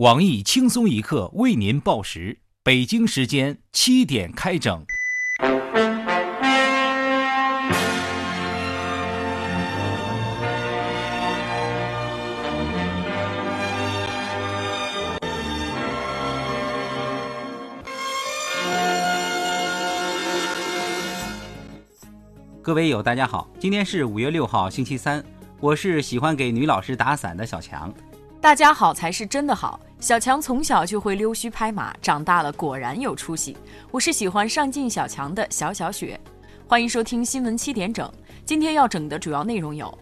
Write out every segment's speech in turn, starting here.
网易轻松一刻为您报时，北京时间七点开整。各位友，大家好，今天是五月六号，星期三，我是喜欢给女老师打伞的小强。大家好才是真的好。小强从小就会溜须拍马，长大了果然有出息。我是喜欢上进小强的小小雪，欢迎收听新闻七点整。今天要整的主要内容有：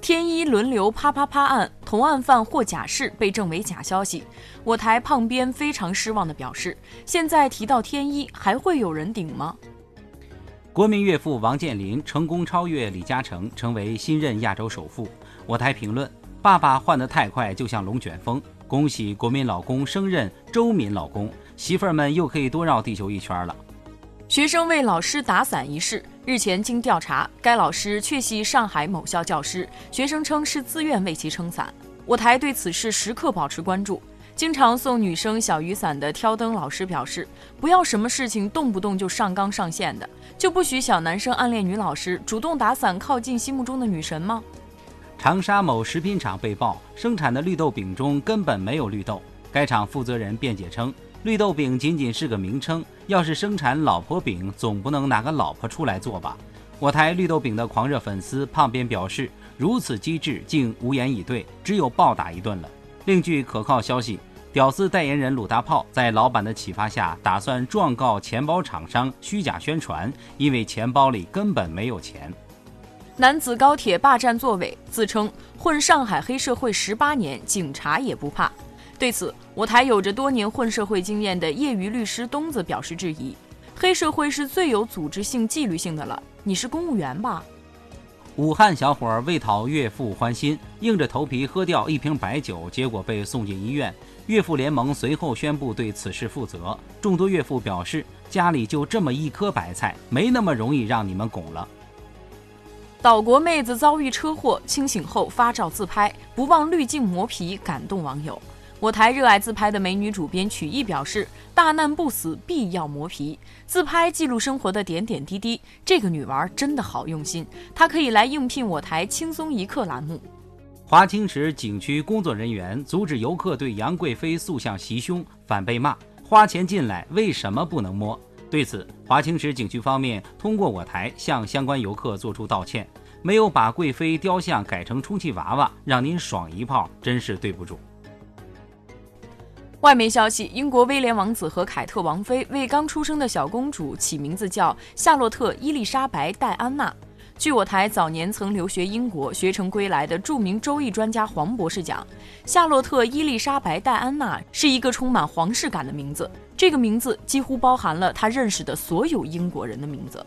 天一轮流啪啪啪案，同案犯获假释被证为假消息。我台胖编非常失望的表示，现在提到天一，还会有人顶吗？国民岳父王健林成功超越李嘉诚，成为新任亚洲首富。我台评论。爸爸换得太快，就像龙卷风。恭喜国民老公升任周民老公，媳妇儿们又可以多绕地球一圈了。学生为老师打伞一事，日前经调查，该老师确系上海某校教师，学生称是自愿为其撑伞。我台对此事时刻保持关注。经常送女生小雨伞的挑灯老师表示，不要什么事情动不动就上纲上线的，就不许小男生暗恋女老师，主动打伞靠近心目中的女神吗？长沙某食品厂被曝生产的绿豆饼中根本没有绿豆，该厂负责人辩解称，绿豆饼仅仅是个名称，要是生产老婆饼，总不能拿个老婆出来做吧？我台绿豆饼的狂热粉丝胖编表示，如此机智，竟无言以对，只有暴打一顿了。另据可靠消息，屌丝代言人鲁大炮在老板的启发下，打算状告钱包厂商虚假宣传，因为钱包里根本没有钱。男子高铁霸占座位，自称混上海黑社会十八年，警察也不怕。对此，我台有着多年混社会经验的业余律师东子表示质疑：黑社会是最有组织性、纪律性的了，你是公务员吧？武汉小伙为讨岳父欢心，硬着头皮喝掉一瓶白酒，结果被送进医院。岳父联盟随后宣布对此事负责。众多岳父表示，家里就这么一颗白菜，没那么容易让你们拱了。岛国妹子遭遇车祸，清醒后发照自拍，不忘滤镜磨皮，感动网友。我台热爱自拍的美女主编曲艺表示：“大难不死，必要磨皮。自拍记录生活的点点滴滴，这个女娃真的好用心。她可以来应聘我台轻松一刻栏目。”华清池景区工作人员阻止游客对杨贵妃塑像袭胸，反被骂：“花钱进来，为什么不能摸？”对此，华清池景区方面通过我台向相关游客作出道歉，没有把贵妃雕像改成充气娃娃，让您爽一炮，真是对不住。外媒消息，英国威廉王子和凯特王妃为刚出生的小公主起名字叫夏洛特·伊丽莎白·戴安娜。据我台早年曾留学英国、学成归来的著名周易专家黄博士讲，夏洛特·伊丽莎白·戴安娜是一个充满皇室感的名字。这个名字几乎包含了他认识的所有英国人的名字。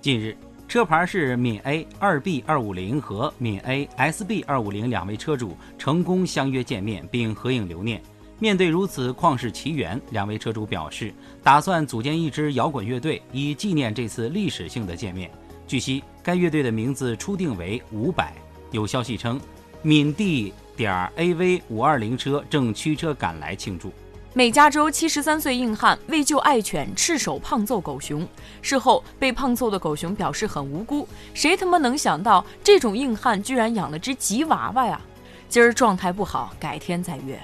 近日，车牌是闽 A 二 B 二五零和闽 A SB 二五零两位车主成功相约见面并合影留念。面对如此旷世奇缘，两位车主表示打算组建一支摇滚乐队，以纪念这次历史性的见面。据悉，该乐队的名字初定为五百。有消息称，闽 D 点 AV 五二零车正驱车赶来庆祝。美加州七十三岁硬汉为救爱犬，赤手胖揍狗熊。事后被胖揍的狗熊表示很无辜。谁他妈能想到这种硬汉居然养了只吉娃娃呀？今儿状态不好，改天再约。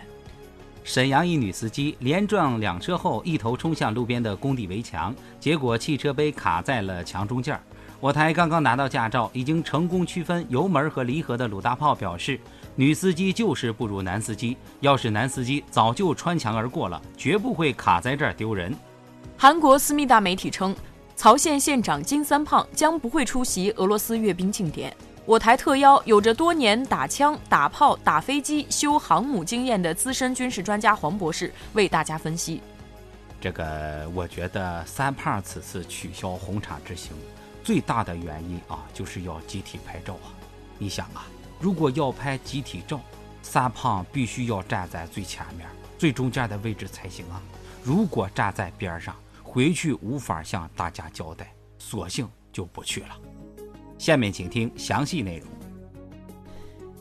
沈阳一女司机连撞两车后，一头冲向路边的工地围墙，结果汽车被卡在了墙中间。我台刚刚拿到驾照，已经成功区分油门和离合的鲁大炮表示，女司机就是不如男司机。要是男司机早就穿墙而过了，绝不会卡在这儿丢人。韩国思密达媒体称，曹县县长金三胖将不会出席俄罗斯阅兵庆典。我台特邀有着多年打枪、打炮、打飞机、修航母经验的资深军事专家黄博士为大家分析。这个，我觉得三胖此次取消红场之行。最大的原因啊，就是要集体拍照啊！你想啊，如果要拍集体照，三胖必须要站在最前面、最中间的位置才行啊！如果站在边上，回去无法向大家交代，索性就不去了。下面请听详细内容。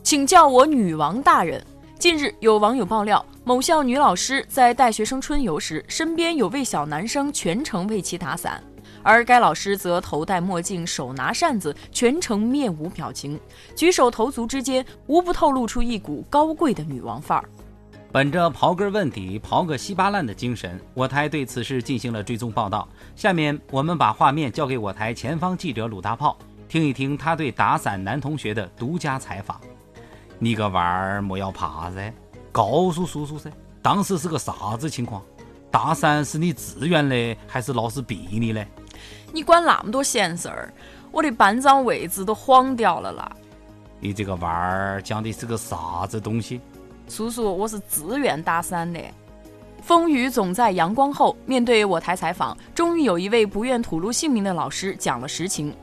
请叫我女王大人。近日，有网友爆料，某校女老师在带学生春游时，身边有位小男生全程为其打伞，而该老师则头戴墨镜，手拿扇子，全程面无表情，举手投足之间无不透露出一股高贵的女王范儿。本着刨根问底、刨个稀巴烂的精神，我台对此事进行了追踪报道。下面我们把画面交给我台前方记者鲁大炮，听一听他对打伞男同学的独家采访。你个娃儿莫要怕噻，告诉叔叔噻，当时是个啥子情况？打伞是你自愿的还是老师逼你的？你管那么多闲事儿？我的班长位置都晃掉了啦！你这个娃儿讲的是个啥子东西？叔叔，我是自愿打伞的。风雨总在阳光后。面对我台采访，终于有一位不愿吐露姓名的老师讲了实情。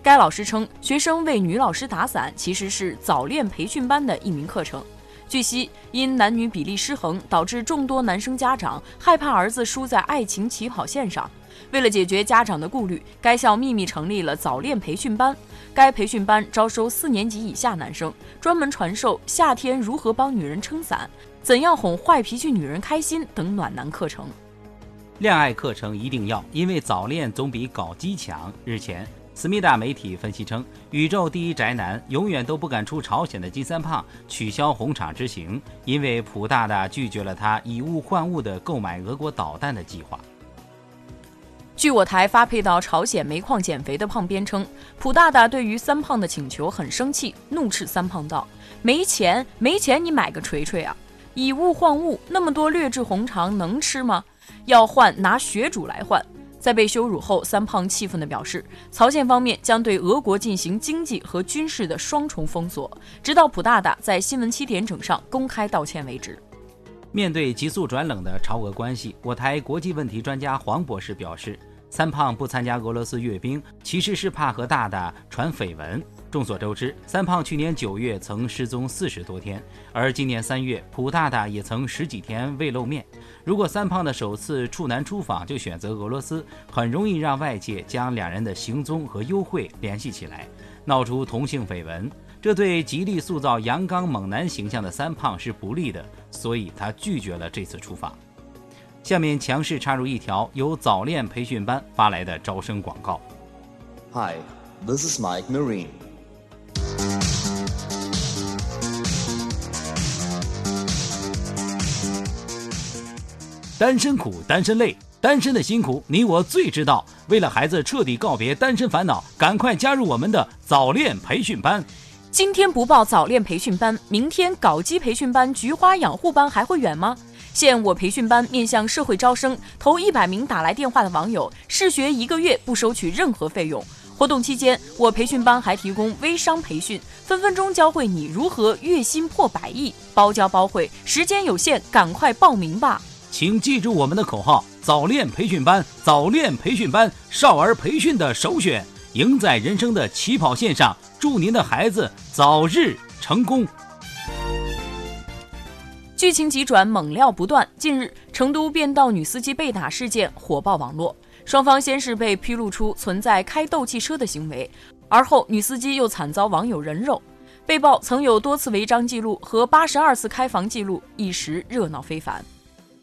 该老师称，学生为女老师打伞其实是早恋培训班的一名课程。据悉，因男女比例失衡，导致众多男生家长害怕儿子输在爱情起跑线上。为了解决家长的顾虑，该校秘密成立了早恋培训班。该培训班招收四年级以下男生，专门传授夏天如何帮女人撑伞、怎样哄坏脾气女人开心等暖男课程。恋爱课程一定要，因为早恋总比搞基强。日前。思密达媒体分析称，宇宙第一宅男、永远都不敢出朝鲜的金三胖取消红场之行，因为普大大拒绝了他以物换物的购买俄国导弹的计划。据我台发配到朝鲜煤矿减肥的胖编称，普大大对于三胖的请求很生气，怒斥三胖道：“没钱，没钱，你买个锤锤啊！以物换物，那么多劣质红肠能吃吗？要换拿血煮来换。”在被羞辱后，三胖气愤地表示，朝鲜方面将对俄国进行经济和军事的双重封锁，直到普大大在新闻七点整上公开道歉为止。面对急速转冷的朝俄关系，我台国际问题专家黄博士表示，三胖不参加俄罗斯阅兵，其实是怕和大大传绯闻。众所周知，三胖去年九月曾失踪四十多天，而今年三月，普大大也曾十几天未露面。如果三胖的首次处男出访就选择俄罗斯，很容易让外界将两人的行踪和幽会联系起来，闹出同性绯闻。这对极力塑造阳刚猛男形象的三胖是不利的，所以他拒绝了这次出访。下面强势插入一条由早恋培训班发来的招生广告。Hi, this is Mike Marine. 单身苦，单身累，单身的辛苦你我最知道。为了孩子彻底告别单身烦恼，赶快加入我们的早恋培训班。今天不报早恋培训班，明天搞基培训班、菊花养护班还会远吗？现我培训班面向社会招生，头一百名打来电话的网友试学一个月不收取任何费用。活动期间，我培训班还提供微商培训，分分钟教会你如何月薪破百亿，包教包会，时间有限，赶快报名吧！请记住我们的口号：早恋培训班，早恋培训班，少儿培训的首选，赢在人生的起跑线上。祝您的孩子早日成功。剧情急转，猛料不断。近日，成都变道女司机被打事件火爆网络，双方先是被披露出存在开斗气车的行为，而后女司机又惨遭网友人肉，被曝曾有多次违章记录和八十二次开房记录，一时热闹非凡。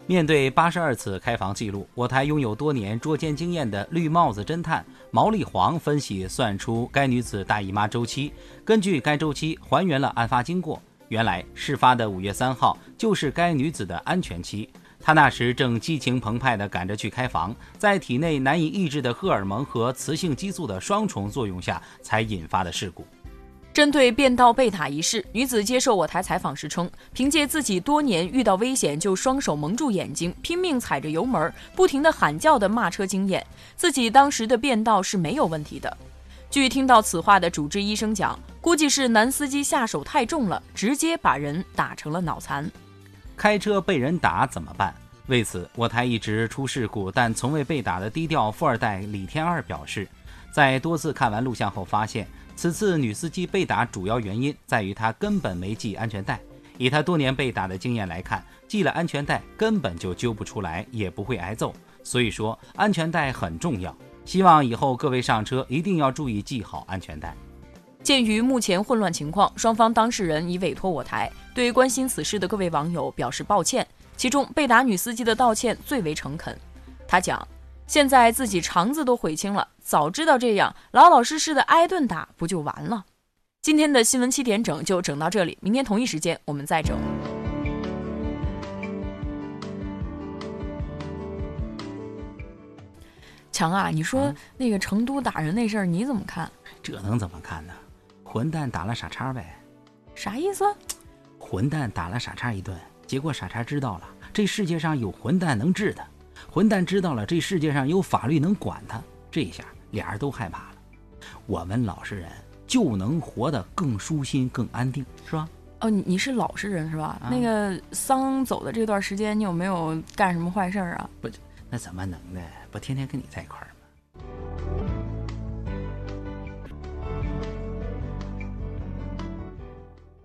面对八十二次开房记录，我台拥有多年捉奸经验的绿帽子侦探毛利黄分析算出该女子大姨妈周期，根据该周期还原了案发经过。原来事发的五月三号就是该女子的安全期，她那时正激情澎湃地赶着去开房，在体内难以抑制的荷尔蒙和雌性激素的双重作用下才引发的事故。针对变道被打一事，女子接受我台采访时称，凭借自己多年遇到危险就双手蒙住眼睛，拼命踩着油门，不停的喊叫的骂车经验，自己当时的变道是没有问题的。据听到此话的主治医生讲，估计是男司机下手太重了，直接把人打成了脑残。开车被人打怎么办？为此，我台一直出事故但从未被打的低调富二代李天二表示，在多次看完录像后发现。此次女司机被打主要原因在于她根本没系安全带。以她多年被打的经验来看，系了安全带根本就揪不出来，也不会挨揍。所以说安全带很重要。希望以后各位上车一定要注意系好安全带。鉴于目前混乱情况，双方当事人已委托我台对关心此事的各位网友表示抱歉。其中被打女司机的道歉最为诚恳。他讲：“现在自己肠子都悔青了，早知道这样，老老实实的挨顿打不就完了？”今天的新闻七点整就整到这里，明天同一时间我们再整。强啊，你说那个成都打人那事儿你怎么看？这能怎么看呢？混蛋打了傻叉呗。啥意思？混蛋打了傻叉一顿，结果傻叉知道了这世界上有混蛋能治他，混蛋知道了这世界上有法律能管他，这下俩人都害怕了。我们老实人就能活得更舒心、更安定，是吧？哦，你你是老实人是吧？那个桑走的这段时间，你有没有干什么坏事儿啊？不。那怎么能呢？不天天跟你在一块儿吗？